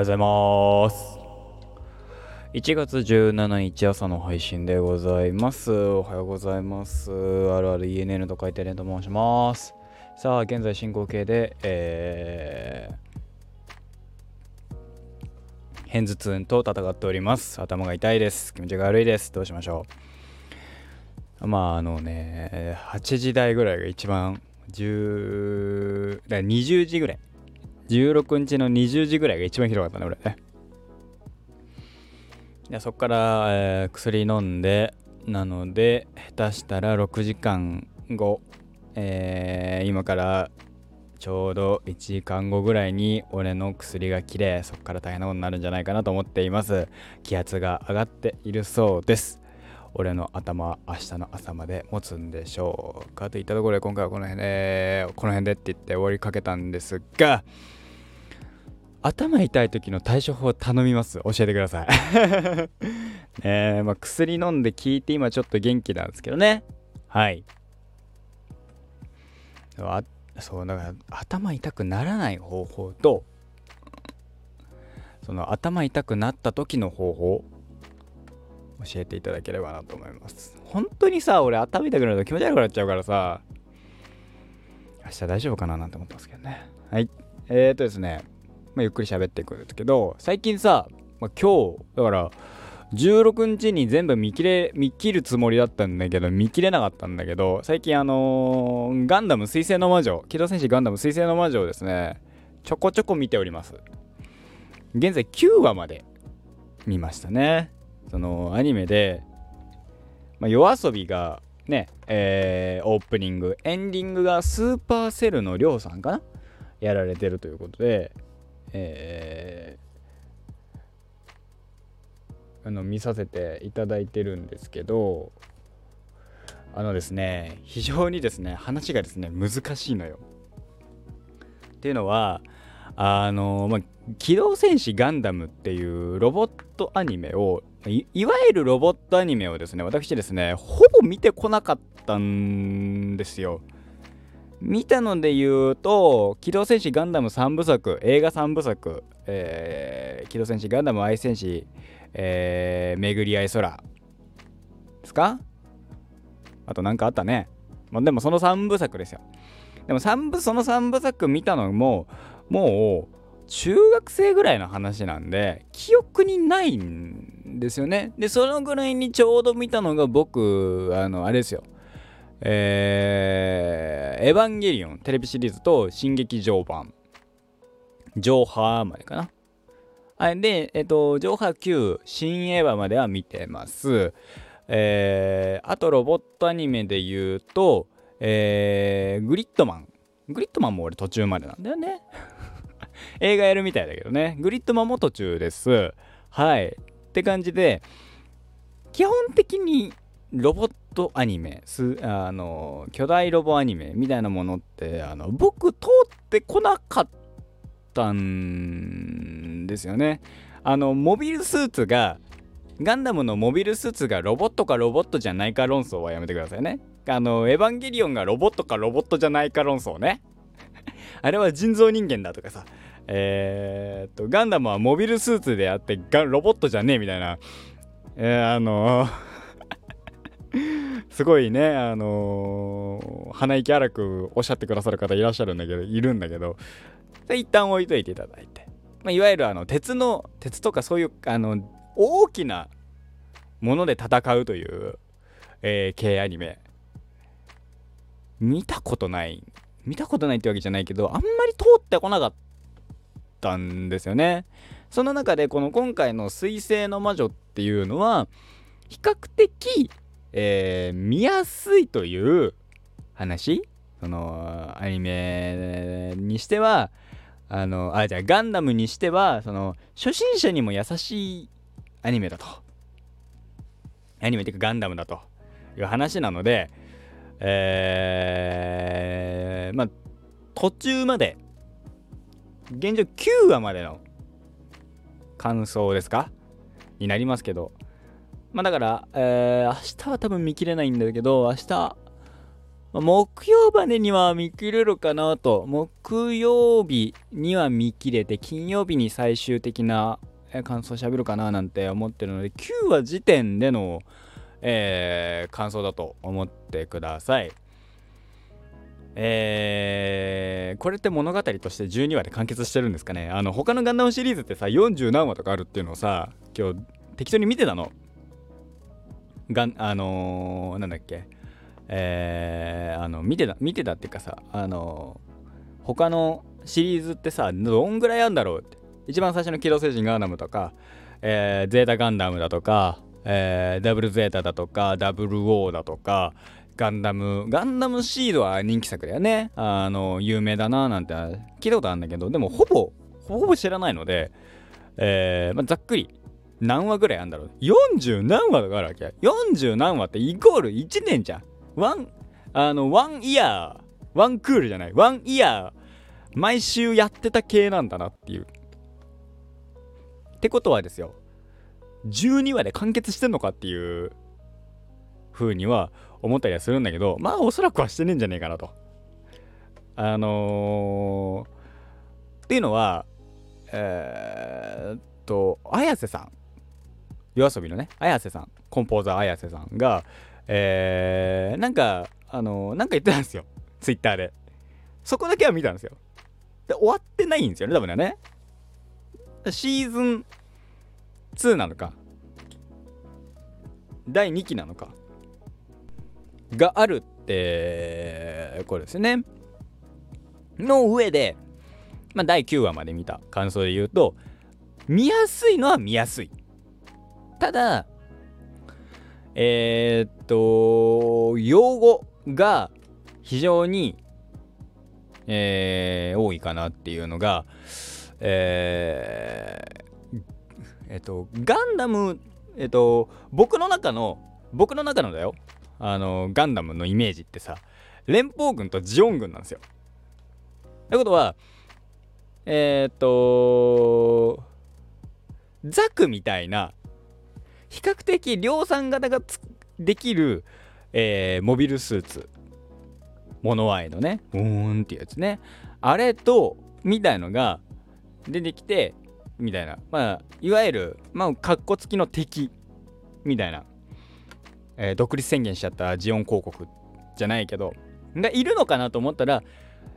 うございます。1月17日朝の配信でございます。おはようございます。あるある ENN と書いてレンと申します。さあ、現在進行形で、えー、偏頭痛と戦っております。頭が痛いです。気持ちが悪いです。どうしましょう。まあ、あのね、8時台ぐらいが一番、10、だ20時ぐらい。16日の20時ぐらいが一番ひどかったね、俺ね。でそこから、えー薬飲んで、なので、下手したら6時間後、えー今からちょうど1時間後ぐらいに俺の薬が切れ、そこから大変なことになるんじゃないかなと思っています。気圧が上がっているそうです。俺の頭は明日の朝まで持つんでしょうか？といったところで今回はこの辺で、この辺でって言って終わりかけたんですが、頭痛い時の対処法頼みます。教えてください。えーまあ、薬飲んで効いて今ちょっと元気なんですけどね。はい。あそうだから頭痛くならない方法とその頭痛くなった時の方法教えていただければなと思います。本当にさ俺頭痛くなると気持ち悪くなっちゃうからさ明日大丈夫かななんて思ってますけどね。はい。えーとですね。まあ、ゆっくり喋っていくんですけど最近さ、まあ、今日だから16日に全部見切れ見切るつもりだったんだけど見切れなかったんだけど最近あのーガンダム水星の魔女機動戦士ガンダム水星の魔女をですねちょこちょこ見ております。現在9話まで見ましたね。そのアニメで、まあ、夜遊びがねえーオープニングエンディングがスーパーセルのりょうさんかな？やられてるということでえーあの見させていただいてるんですけどあのですね非常にですね話がですね難しいのよ。っていうのはあのまあ「機動戦士ガンダム」っていうロボットアニメをいいわゆるロボットアニメをですね私ですねほぼ見てこなかったんですよ。見たので言うと「機動戦士ガンダム」3部作映画3部作「えー機動戦士ガンダム愛戦士」えー巡り合い空」ですか？あと何かあったね、まあ、でもその3部作ですよ。でも3部その3部作見たのももう中学生ぐらいの話なんで記憶にないんですよね。でそのぐらいにちょうど見たのが僕あのあれですよ。えーエヴァンゲリオンテレビシリーズと新劇場版。上波までかな。はいでえっと上波9新エヴァまでは見てます。えーあとロボットアニメで言うとえーグリッドマン。グリッドマンも俺途中までなんだよね。映画やるみたいだけどね。グリッドマンも途中です。はい。って感じで基本的にロボットアニメすあの巨大ロボアニメみたいなものってあの僕通ってこなかったんですよね。あのモビルスーツがガンダムのモビルスーツがロボットかロボットじゃないか論争はやめてくださいね。あのエヴァンゲリオンがロボットかロボットじゃないか論争ね。あれは人造人間だとかさ。えー、っとガンダムはモビルスーツであってガロボットじゃねえみたいな。えー、あのすごいね、あのー鼻息荒くおっしゃってくださる方いらっしゃるんだけど、いるんだけど、一旦置いといていただいて、まあ、いわゆるあの鉄の、鉄とかそういう、あの、大きなもので戦うという、えー、系アニメ、見たことない、見たことないってわけじゃないけど、あんまり通ってこなかったんですよね。その中で、この今回の水星の魔女っていうのは、比較的、えー見やすいという話？そのアニメにしてはあのあじゃあガンダムにしてはその初心者にも優しいアニメだと。アニメっていうかガンダムだと。いう話なのでえーまあ途中まで現状9話までの感想ですか？になりますけど。まあだから、えー明日は多分見切れないんだけど、明日、木曜までには見切れるかなと木曜日には見切れて金曜日に最終的な感想しゃべるかななんて思ってるので9話時点での、えー、感想だと思ってください。えー、これって物語として12話で完結してるんですかねあの他のガンダムシリーズってさ40何話とかあるっていうのをさ今日適当に見てたの。がんあのー、なんだっけ。えー、あの見てた見てたっていうかさあのー、他のシリーズってさどんぐらいあるんだろうって。一番最初の機動星人ガンダムとか、えー、ゼータガンダムだとか、えー、ダブルゼータだとかダブルオーだとかガンダムガンダムシードは人気作だよね。あの有名だななんて聞いたことあるんだけどでもほぼほぼ知らないので、えーまあ、ざっくり何話ぐらいあるんだろう？40何話とかあるわけ40何話ってイコール1年じゃん。ワンあのワンイヤーワンクールじゃない？ワンイヤー毎週やってた系なんだなっていう。ってことはですよ。12話で完結してんのかっていう風には思ったりはするんだけどまあおそらくはしてねえんじゃねえかなと。あのー、っていうのはえー、っと綾瀬さん。夜遊びのね綾瀬さんコンポーザー綾瀬さんがえー、なんかあのー、なんか言ってたんですよ。ツイッターで。そこだけは見たんですよ。で終わってないんですよね多分ね。シーズン2なのか。第2期なのか。があるってこれですね。の上で、まあ、第9話まで見た感想で言うと見やすいのは見やすい。ただえー、っと用語が非常に、えー、多いかなっていうのがえー、えっとガンダムえっと僕の中の僕の中のだよあのガンダムのイメージってさ連邦軍とジオン軍なんですよ。ということはえー、っとザクみたいな比較的量産型ができる、えー、モビルスーツモノアイのねうーんっていうやつね。あれとみたいのが出てきてみたいな。まあいわゆるまあかっこつきの敵みたいな、えー、独立宣言しちゃったジオン広告じゃないけど。がいるのかなと思ったら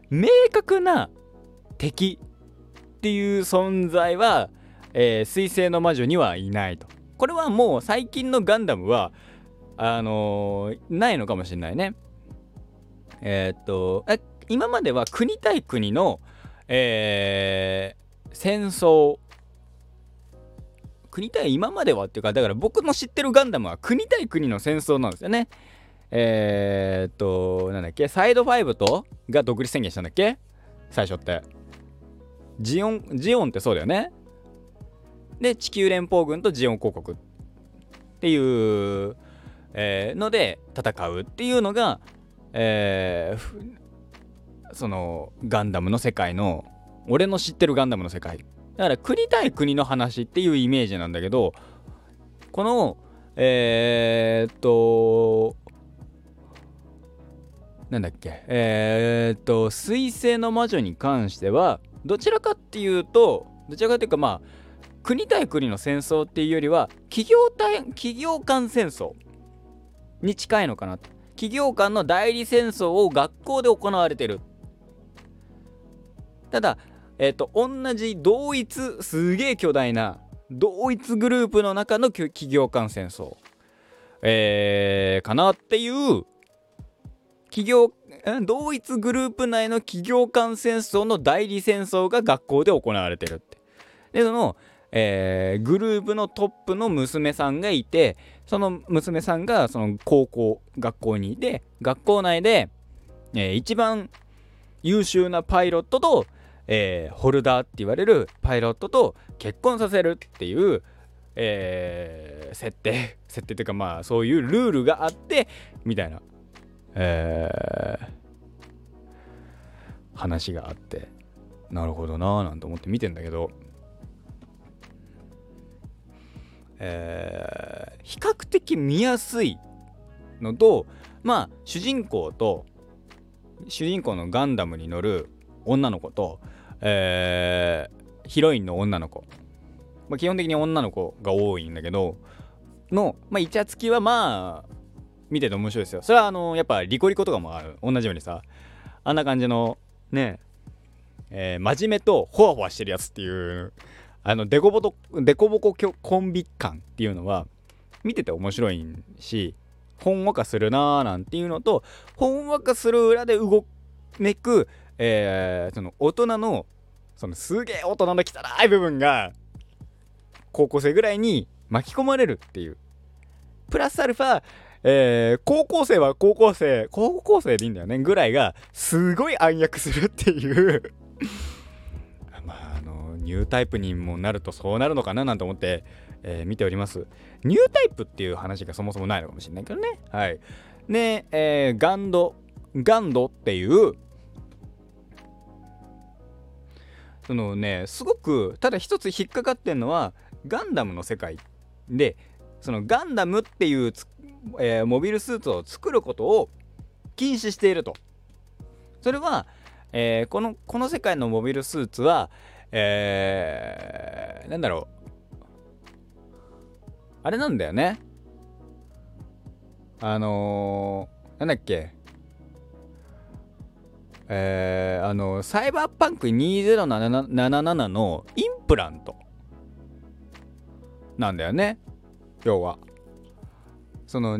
明確な敵っていう存在は、えー、水星の魔女にはいないと。これはもう最近のガンダムはあのー、ないのかもしれないね。えー、っと今までは国対国の、えー、戦争。国対今まではっていうかだから僕の知ってるガンダムは国対国の戦争なんですよね。えー、っとなんだっけサイド5とが独立宣言したんだっけ？最初って。ジオンジオンってそうだよね。で地球連邦軍とジオン公国っていう、えー、ので戦うっていうのが、えー、そのガンダムの世界の俺の知ってるガンダムの世界。だから国対国の話っていうイメージなんだけどこのえー、っとなんだっけえー、っと水星の魔女に関してはどちらかっていうとどちらかというかまあ国対国の戦争っていうよりは企業対企業間戦争に近いのかな。企業間の代理戦争を学校で行われてる。ただえっ、ー、と、同じ同一、すげえ巨大な同一グループの中の企業間戦争、えー、かなっていう企業同一グループ内の企業間戦争の代理戦争が学校で行われてるって。で、その、えー、グループのトップの娘さんがいて、その娘さんがその高校、学校に。いて、学校内で、えー、一番優秀なパイロットと、えー、ホルダーって言われるパイロットと結婚させるっていう、えー、設定。設定というかまあそういうルールがあってみたいな、えー、話があって。なるほどなーなんて思って見てんだけど、えー、比較的見やすいのとまあ主人公と主人公のガンダムに乗る女の子と、えー、ヒロインの女の子、まあ、基本的に女の子が多いんだけどの、まあ、イチャつきはまあ見てて面白いですよ。それはあのやっぱリコリコとかもある。同じようにさあんな感じのねえー、真面目とホワホワしてるやつっていうあのデコボコデコボココンビ感っていうのは見てて面白いしほんわかするなーなんていうのとほんわかする裏で動めく、えー、その大人のそのすげえ大人の汚い部分が高校生ぐらいに巻き込まれるっていう。プラスアルファえー、高校生は高校生高校生でいいんだよねぐらいがすごい暗躍するっていう。ニュータイプにもなるとそうなるのかななんて思って、えー、見ております。ニュータイプっていう話がそもそもないのかもしれないけどね。はい。で、えー、ガンドガンドっていうそのねすごくただ一つ引っかかってんのはガンダムの世界でそのガンダムっていう、えー、モビルスーツを作ることを禁止していると。それは、えー、このこの世界のモビルスーツはえー、なんだろう。あれなんだよね。あのー、なんだっけ。えー、あのサイバーパンク2077のインプラントなんだよね。要は。その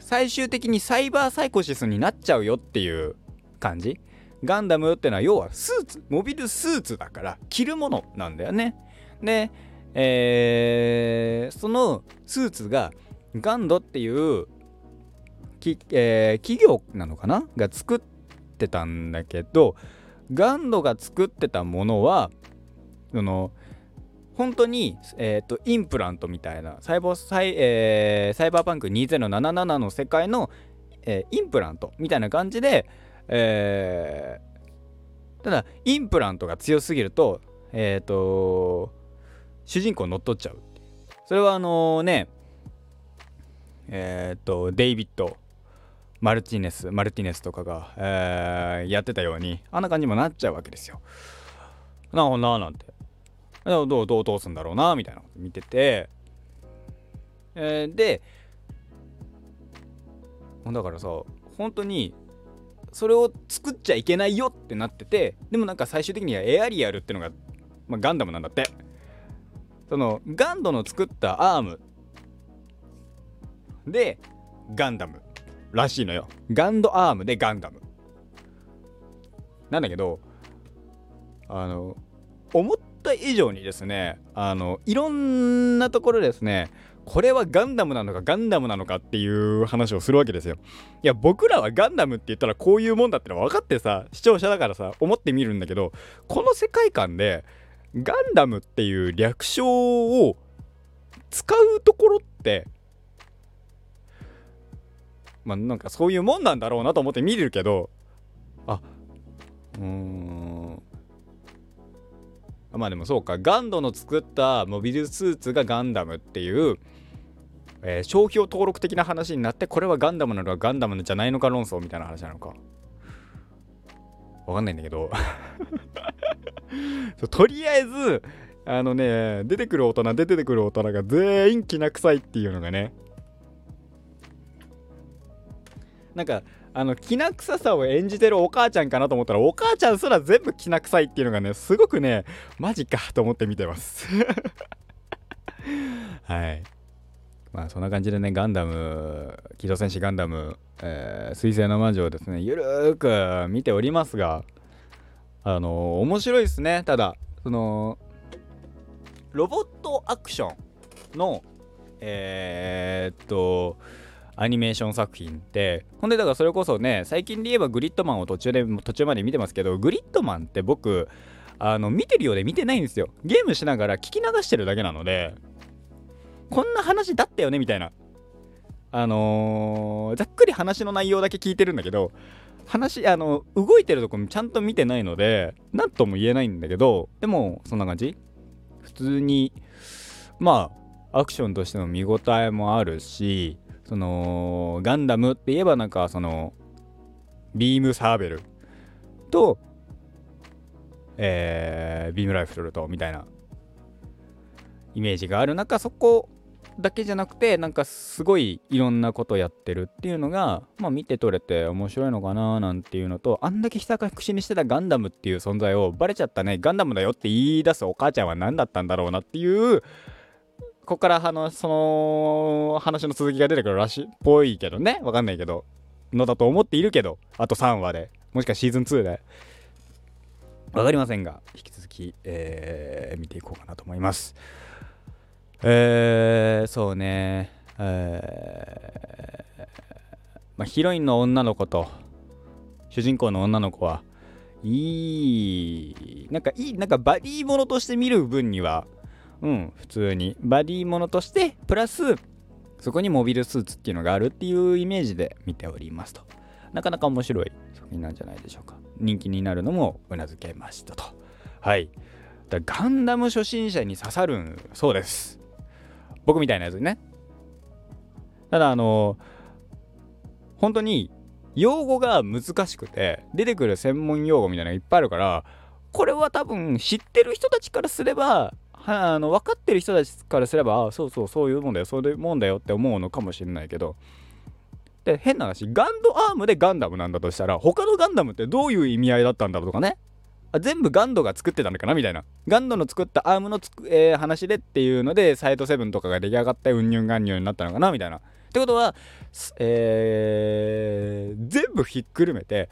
最終的にサイバーサイコシスになっちゃうよっていう感じ。ガンダムってのは要はスーツモビルスーツだから着るものなんだよね。で、えー、そのスーツがガンドっていうき、えー、企業なのかなが作ってたんだけどガンドが作ってたものはその本当に、えーと、インプラントみたいなサイボサイ,、えー、サイバーパンク2077の世界の、えー、インプラントみたいな感じで、えー、ただインプラントが強すぎると,、えーと、主人公乗っ取っちゃうそれはあのねえっ、ー、とデイビッドマルティネスマルティネスとかが、えー、やってたようにあんな感じにもなっちゃうわけですよ。なるほどななんて。どうどうどうすんだろうなみたいなこと見てて、えー、でだからさ本当にそれを作っちゃいけないよってなっててでもなんか最終的にはエアリアルってのが、まあ、ガンダムなんだって。そのガンドの作ったアームでガンダムらしいのよ。ガンドアームでガンダム。なんだけどあの思っった以上にですねあのいろんなところですねこれはガンダムなのかガンダムなのかっていう話をするわけですよ。いや僕らはガンダムって言ったらこういうもんだってのは分かってさ視聴者だからさ思ってみるんだけどこの世界観でガンダムっていう略称を使うところってまあなんかそういうもんなんだろうなと思って見るけどあうんまあでもそうかガンドの作ったモビルスーツがガンダムっていう、えー、商標登録的な話になってこれはガンダムなのかガンダムじゃないのか論争みたいな話なのか。わかんないんだけど。とりあえずあのね出てくる大人出てくる大人が全員きな臭いっていうのがね。なんかあのきな臭さを演じてるお母ちゃんかなと思ったらお母ちゃんすら全部きな臭いっていうのがねすごくねマジかと思って見てます。はい。まあそんな感じでねガンダム機動戦士ガンダム、えー、水星の魔女をですねゆるーく見ておりますがあのー、面白いですね。ただそのロボットアクションのえー、っとアニメーション作品ってほんでだからそれこそね最近で言えばグリッドマンを途中で途中まで見てますけどグリッドマンって僕あの見てるようで見てないんですよ。ゲームしながら聞き流してるだけなのでこんな話だったよねみたいな。あのー、ざっくり話の内容だけ聞いてるんだけど話あの動いてるとこちゃんと見てないので何とも言えないんだけどでもそんな感じ。普通にまあアクションとしての見応えもあるしそのガンダムって言えばなんかそのビームサーベルと、えー、ビームライフルとみたいなイメージがある中そこだけじゃなくてなんかすごいいろんなことやってるっていうのがまあ見て取れて面白いのかななんていうのとあんだけひたか口にしてたガンダムっていう存在をバレちゃったね。ガンダムだよって言い出すお母ちゃんは何だったんだろうなっていうここからあのその話の続きが出てくるらしいっぽいけどね。わかんないけど。のだと思っているけどあと3話で。もしくはシーズン2で。わかりませんが引き続き、えー、見ていこうかなと思います。えー、そうね。えー、まあ、ヒロインの女の子と主人公の女の子はいいなんかいいなんかバディものとして見る分にはうん普通に。バディものとしてプラスそこにモビルスーツっていうのがあるっていうイメージで見ておりますと。なかなか面白い作品なんじゃないでしょうか。人気になるのもうなずけましたと。はい。だガンダム初心者に刺さるそうです。僕みたいなやつにね。ただあの本当に用語が難しくて出てくる専門用語みたいなのがいっぱいあるからこれは多分知ってる人たちからすればはあの分かってる人たちからすればあそうそうそういうもんだよそういうもんだよって思うのかもしれないけどで変な話ガンドアームでガンダムなんだとしたら他のガンダムってどういう意味合いだったんだろうとかね。全部ガンドが作ってたのかなみたいな。ガンドの作ったアームのつく、えー、話でっていうのでサイド7とかが出来上がってうんにゅんがんにゅんになったのかなみたいな。ってことは、えー、全部ひっくるめて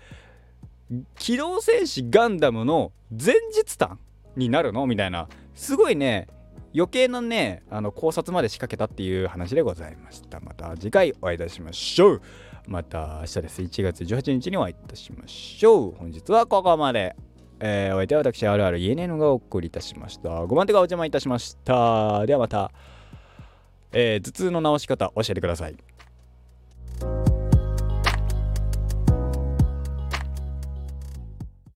機動戦士ガンダムの前日譚になるのみたいな。すごいね余計なねあの考察まで仕掛けたっていう話でございました。また次回お会いいたしましょう。また明日です。1月18日にお会いいたしましょう。本日はここまで。えー、お相手は私、あるある ENN がお送りいたしました。5番手がお邪魔いたしました。ではまた、えー、頭痛の治し方教えてください。